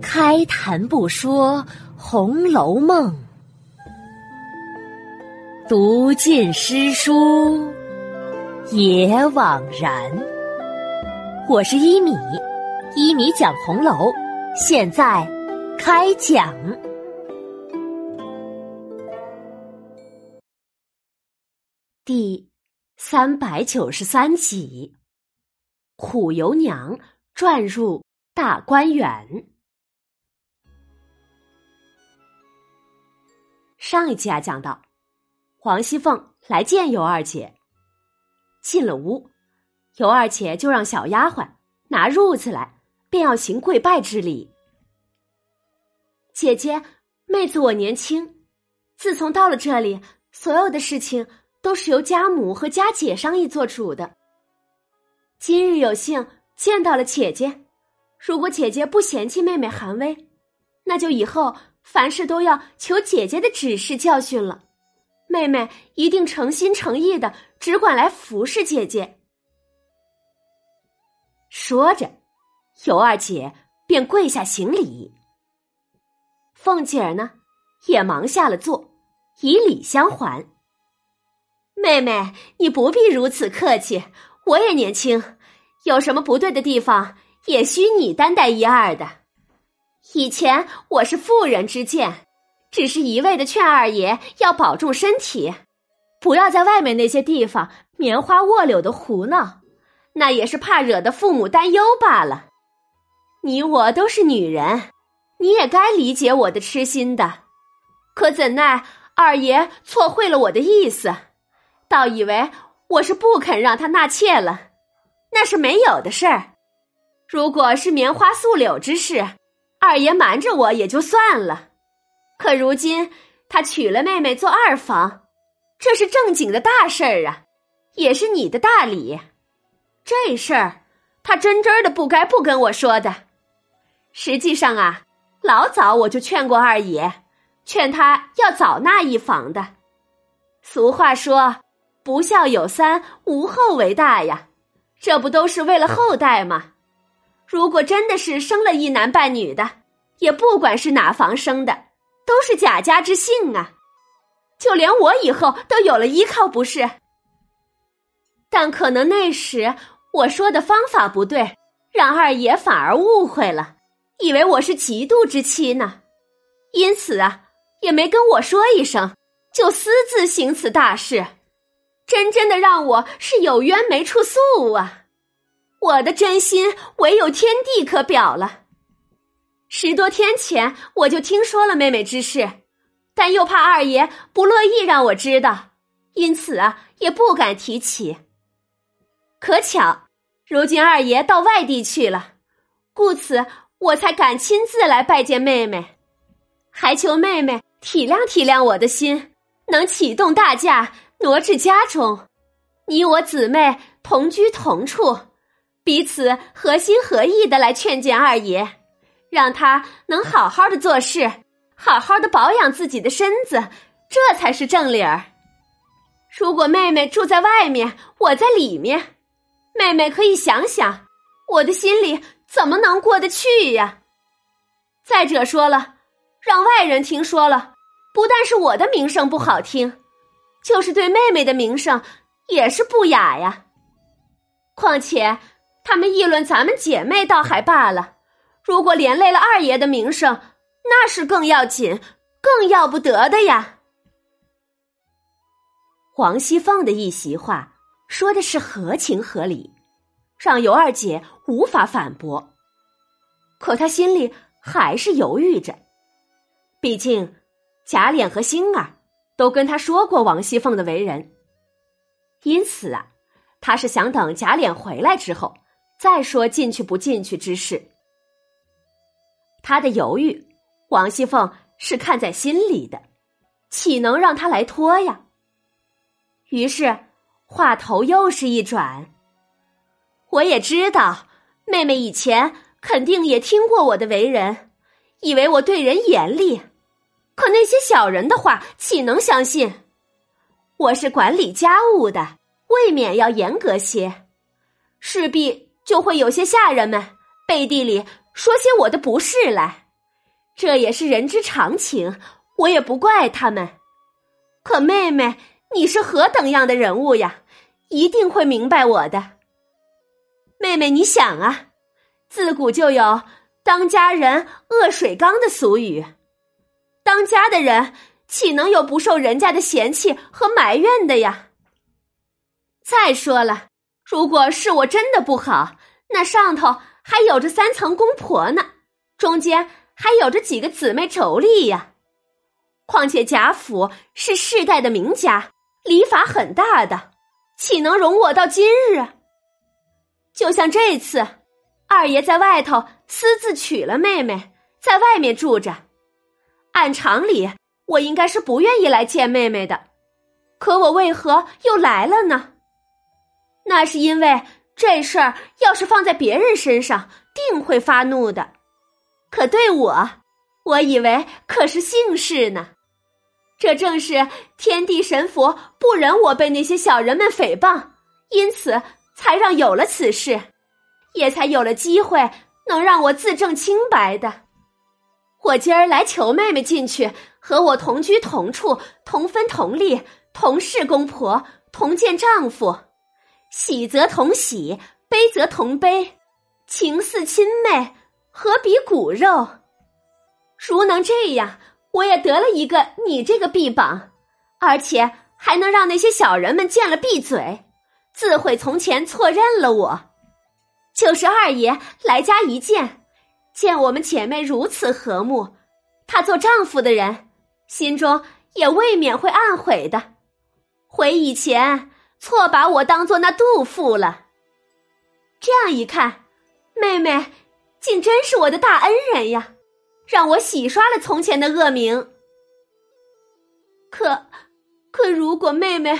开谈不说《红楼梦》，读尽诗书也枉然。我是一米，一米讲红楼，现在开讲。第三百九十三集，苦油娘转入大观园。上一集啊，讲到黄熙凤来见尤二姐，进了屋，尤二姐就让小丫鬟拿褥子来，便要行跪拜之礼。姐姐，妹子我年轻，自从到了这里，所有的事情都是由家母和家姐商议做主的。今日有幸见到了姐姐，如果姐姐不嫌弃妹妹寒微，那就以后。凡事都要求姐姐的指示教训了，妹妹一定诚心诚意的只管来服侍姐姐。说着，尤二姐便跪下行礼。凤姐儿呢，也忙下了座，以礼相还。妹妹，你不必如此客气，我也年轻，有什么不对的地方，也需你担待一二的。以前我是妇人之见，只是一味的劝二爷要保重身体，不要在外面那些地方棉花卧柳的胡闹，那也是怕惹得父母担忧罢了。你我都是女人，你也该理解我的痴心的。可怎奈二爷错会了我的意思，倒以为我是不肯让他纳妾了，那是没有的事儿。如果是棉花素柳之事。二爷瞒着我也就算了，可如今他娶了妹妹做二房，这是正经的大事儿啊，也是你的大礼。这事儿他真真的不该不跟我说的。实际上啊，老早我就劝过二爷，劝他要早纳一房的。俗话说“不孝有三，无后为大”呀，这不都是为了后代吗？如果真的是生了一男半女的，也不管是哪房生的，都是贾家之幸啊！就连我以后都有了依靠，不是？但可能那时我说的方法不对，让二爷反而误会了，以为我是嫉妒之妻呢。因此啊，也没跟我说一声，就私自行此大事，真真的让我是有冤没处诉啊！我的真心唯有天地可表了。十多天前我就听说了妹妹之事，但又怕二爷不乐意让我知道，因此啊也不敢提起。可巧，如今二爷到外地去了，故此我才敢亲自来拜见妹妹，还求妹妹体谅体谅我的心，能启动大驾挪至家中，你我姊妹同居同处。彼此合心合意的来劝谏二爷，让他能好好的做事，好好的保养自己的身子，这才是正理儿。如果妹妹住在外面，我在里面，妹妹可以想想，我的心里怎么能过得去呀？再者说了，让外人听说了，不但是我的名声不好听，就是对妹妹的名声也是不雅呀。况且。他们议论咱们姐妹倒还罢了，如果连累了二爷的名声，那是更要紧、更要不得的呀。黄熙凤的一席话说的是合情合理，让尤二姐无法反驳。可她心里还是犹豫着，毕竟贾琏和星儿都跟他说过王熙凤的为人，因此啊，他是想等贾琏回来之后。再说进去不进去之事，他的犹豫，王熙凤是看在心里的，岂能让他来拖呀？于是话头又是一转，我也知道妹妹以前肯定也听过我的为人，以为我对人严厉，可那些小人的话岂能相信？我是管理家务的，未免要严格些，势必。就会有些下人们背地里说些我的不是来，这也是人之常情，我也不怪他们。可妹妹，你是何等样的人物呀？一定会明白我的。妹妹，你想啊，自古就有“当家人恶水缸”的俗语，当家的人岂能有不受人家的嫌弃和埋怨的呀？再说了，如果是我真的不好，那上头还有着三层公婆呢，中间还有着几个姊妹妯娌呀。况且贾府是世代的名家，礼法很大的，岂能容我到今日？就像这次，二爷在外头私自娶了妹妹，在外面住着。按常理，我应该是不愿意来见妹妹的，可我为何又来了呢？那是因为这事儿要是放在别人身上，定会发怒的。可对我，我以为可是幸事呢。这正是天地神佛不忍我被那些小人们诽谤，因此才让有了此事，也才有了机会能让我自证清白的。我今儿来求妹妹进去，和我同居同处，同分同利，同侍公婆，同见丈夫。喜则同喜，悲则同悲，情似亲妹，何比骨肉？如能这样，我也得了一个你这个臂膀，而且还能让那些小人们见了闭嘴，自悔从前错认了我。就是二爷来家一见，见我们姐妹如此和睦，他做丈夫的人，心中也未免会暗悔的，悔以前。错把我当做那杜甫了。这样一看，妹妹竟真是我的大恩人呀，让我洗刷了从前的恶名。可，可如果妹妹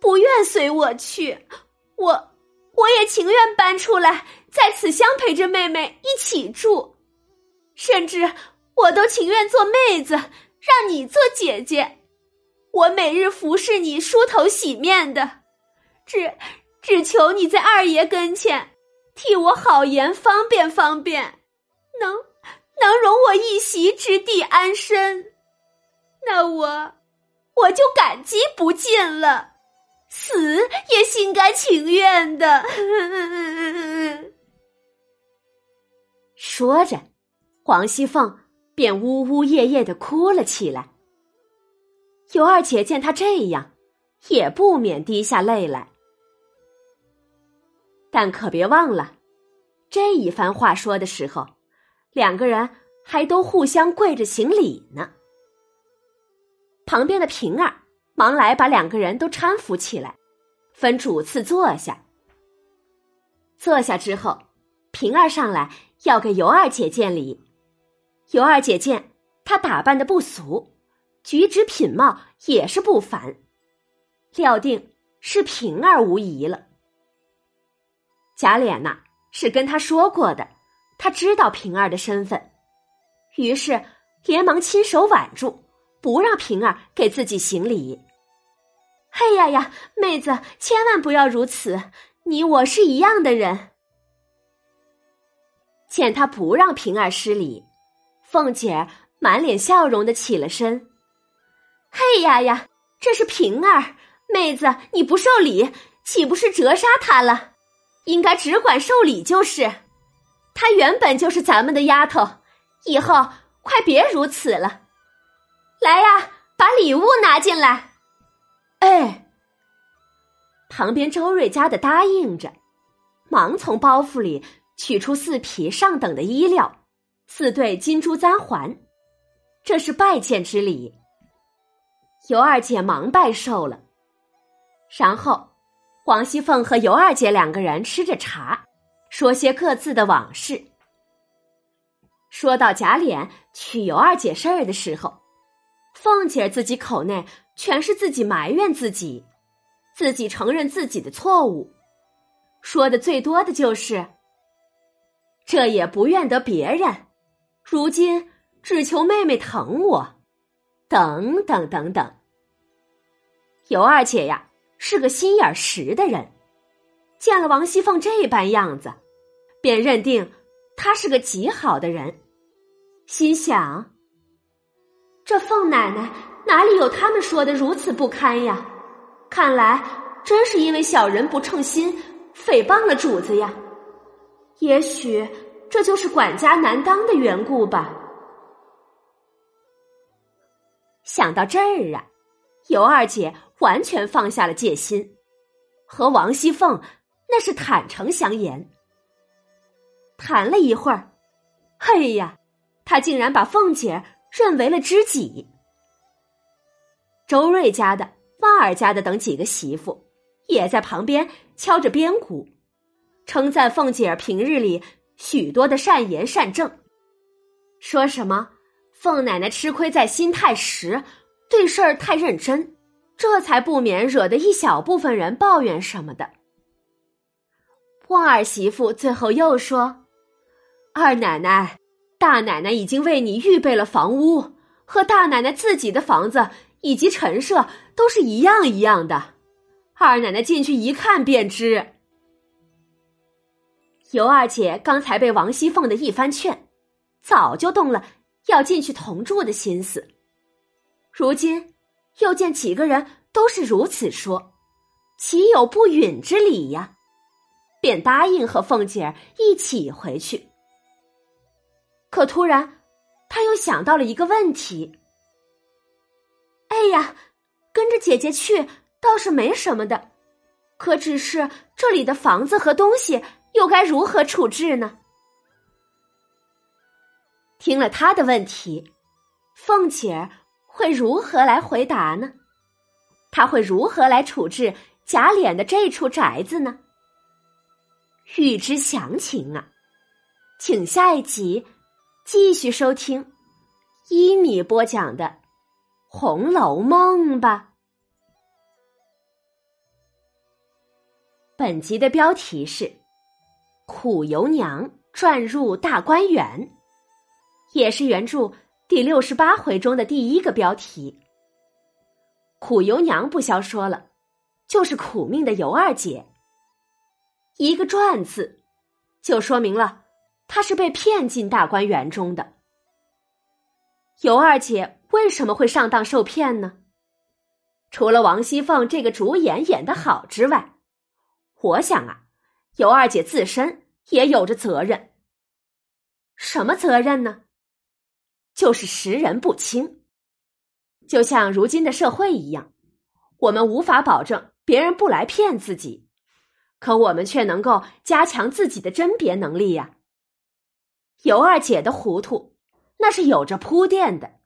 不愿随我去，我我也情愿搬出来，在此乡陪着妹妹一起住，甚至我都情愿做妹子，让你做姐姐，我每日服侍你梳头洗面的。只只求你在二爷跟前替我好言方便方便，能能容我一席之地安身，那我我就感激不尽了，死也心甘情愿的。说着，黄熙凤便呜呜咽咽的哭了起来。尤二姐见她这样，也不免滴下泪来。但可别忘了，这一番话说的时候，两个人还都互相跪着行礼呢。旁边的平儿忙来把两个人都搀扶起来，分主次坐下。坐下之后，平儿上来要给尤二姐见礼。尤二姐见她打扮的不俗，举止品貌也是不凡，料定是平儿无疑了。贾琏呐是跟他说过的，他知道平儿的身份，于是连忙亲手挽住，不让平儿给自己行礼。哎呀呀，妹子，千万不要如此，你我是一样的人。见他不让平儿施礼，凤姐满脸笑容的起了身。嘿呀呀，这是平儿，妹子你不受礼，岂不是折杀她了？应该只管受礼就是，她原本就是咱们的丫头，以后快别如此了。来呀，把礼物拿进来。哎，旁边周瑞家的答应着，忙从包袱里取出四匹上等的衣料，四对金珠簪环，这是拜见之礼。尤二姐忙拜受了，然后。黄熙凤和尤二姐两个人吃着茶，说些各自的往事。说到贾琏娶尤二姐事儿的时候，凤姐自己口内全是自己埋怨自己，自己承认自己的错误，说的最多的就是“这也不怨得别人，如今只求妹妹疼我”，等等等等。尤二姐呀。是个心眼实的人，见了王熙凤这般样子，便认定他是个极好的人，心想：这凤奶奶哪里有他们说的如此不堪呀？看来真是因为小人不称心，诽谤了主子呀。也许这就是管家难当的缘故吧。想到这儿啊，尤二姐完全放下了戒心，和王熙凤那是坦诚相言。谈了一会儿，嘿呀，他竟然把凤姐认为了知己。周瑞家的、万儿家的等几个媳妇也在旁边敲着边鼓。称赞凤姐儿平日里许多的善言善政，说什么凤奶奶吃亏在心太实，对事儿太认真，这才不免惹得一小部分人抱怨什么的。旺儿媳妇最后又说：“二奶奶、大奶奶已经为你预备了房屋，和大奶奶自己的房子以及陈设都是一样一样的，二奶奶进去一看便知。”尤二姐刚才被王熙凤的一番劝，早就动了要进去同住的心思。如今又见几个人都是如此说，岂有不允之理呀？便答应和凤姐儿一起回去。可突然，他又想到了一个问题：“哎呀，跟着姐姐去倒是没什么的，可只是这里的房子和东西。”又该如何处置呢？听了他的问题，凤姐儿会如何来回答呢？他会如何来处置贾琏的这处宅子呢？欲知详情啊，请下一集继续收听一米播讲的《红楼梦》吧。本集的标题是。苦尤娘转入大观园，也是原著第六十八回中的第一个标题。苦尤娘不消说了，就是苦命的尤二姐。一个“转”字，就说明了她是被骗进大观园中的。尤二姐为什么会上当受骗呢？除了王熙凤这个主演演的好之外，我想啊。尤二姐自身也有着责任，什么责任呢？就是识人不清。就像如今的社会一样，我们无法保证别人不来骗自己，可我们却能够加强自己的甄别能力呀。尤二姐的糊涂，那是有着铺垫的。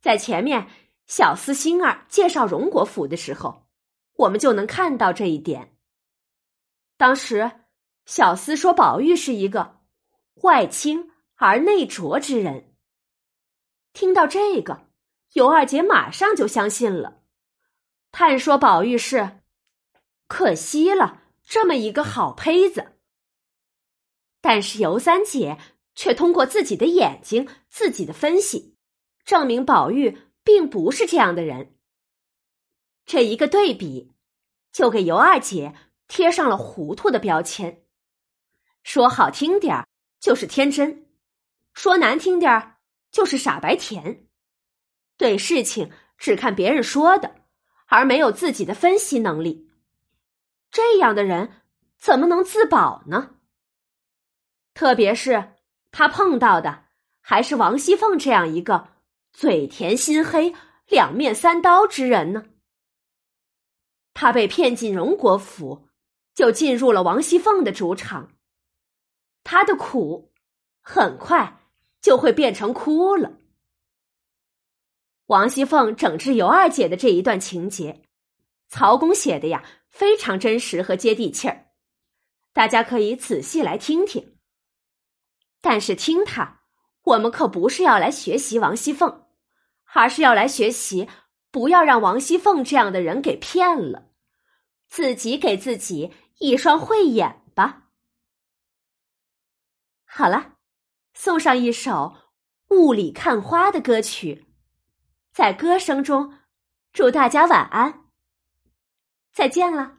在前面小厮星儿介绍荣国府的时候，我们就能看到这一点。当时，小厮说宝玉是一个外清而内浊之人。听到这个，尤二姐马上就相信了，探说宝玉是可惜了这么一个好胚子。但是尤三姐却通过自己的眼睛、自己的分析，证明宝玉并不是这样的人。这一个对比，就给尤二姐。贴上了糊涂的标签，说好听点儿就是天真，说难听点儿就是傻白甜，对事情只看别人说的，而没有自己的分析能力。这样的人怎么能自保呢？特别是他碰到的还是王熙凤这样一个嘴甜心黑、两面三刀之人呢？他被骗进荣国府。就进入了王熙凤的主场，他的苦很快就会变成哭了。王熙凤整治尤二姐的这一段情节，曹公写的呀非常真实和接地气儿，大家可以仔细来听听。但是听他，我们可不是要来学习王熙凤，而是要来学习不要让王熙凤这样的人给骗了，自己给自己。一双慧眼吧。好了，送上一首《雾里看花》的歌曲，在歌声中祝大家晚安，再见了。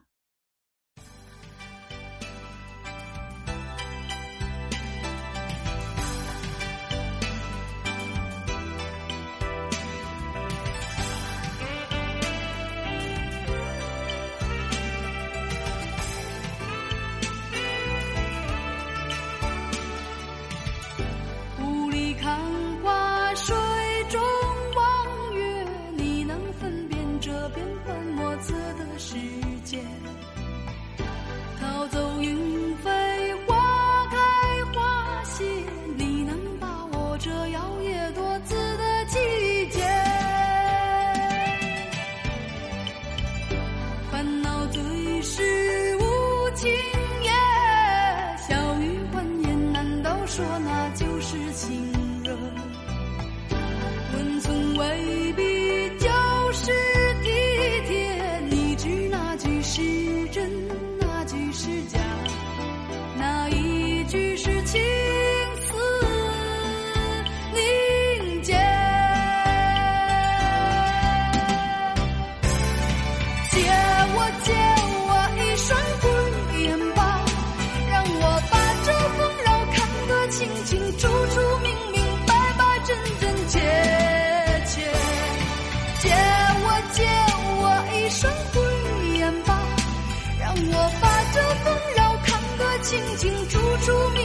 请猪猪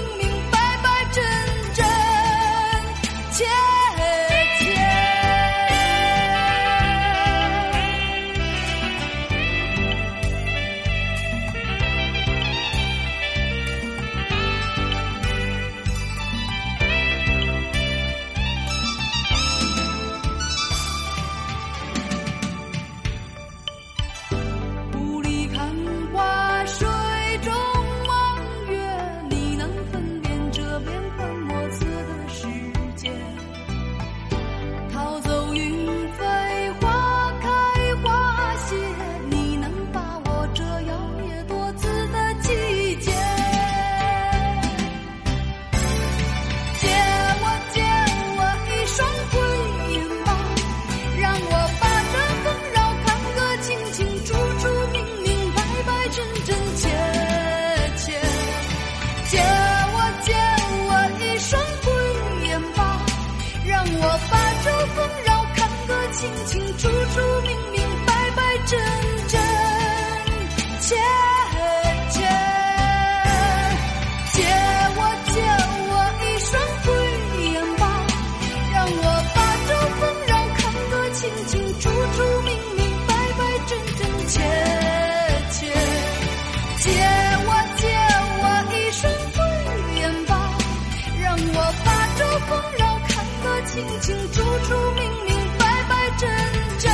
清清楚楚、明明白白、真真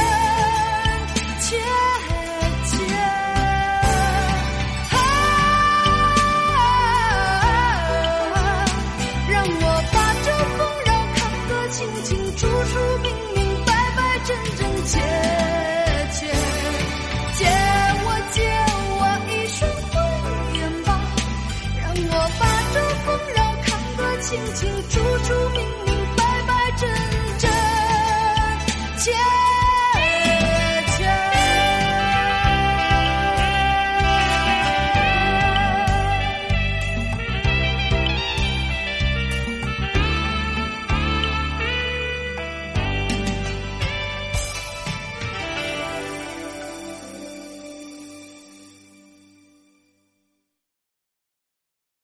切切。啊！让我把这纷扰看得清清楚楚、明明白白、真真切切。借我借我一双慧眼吧，让我把这纷扰看得清清楚楚。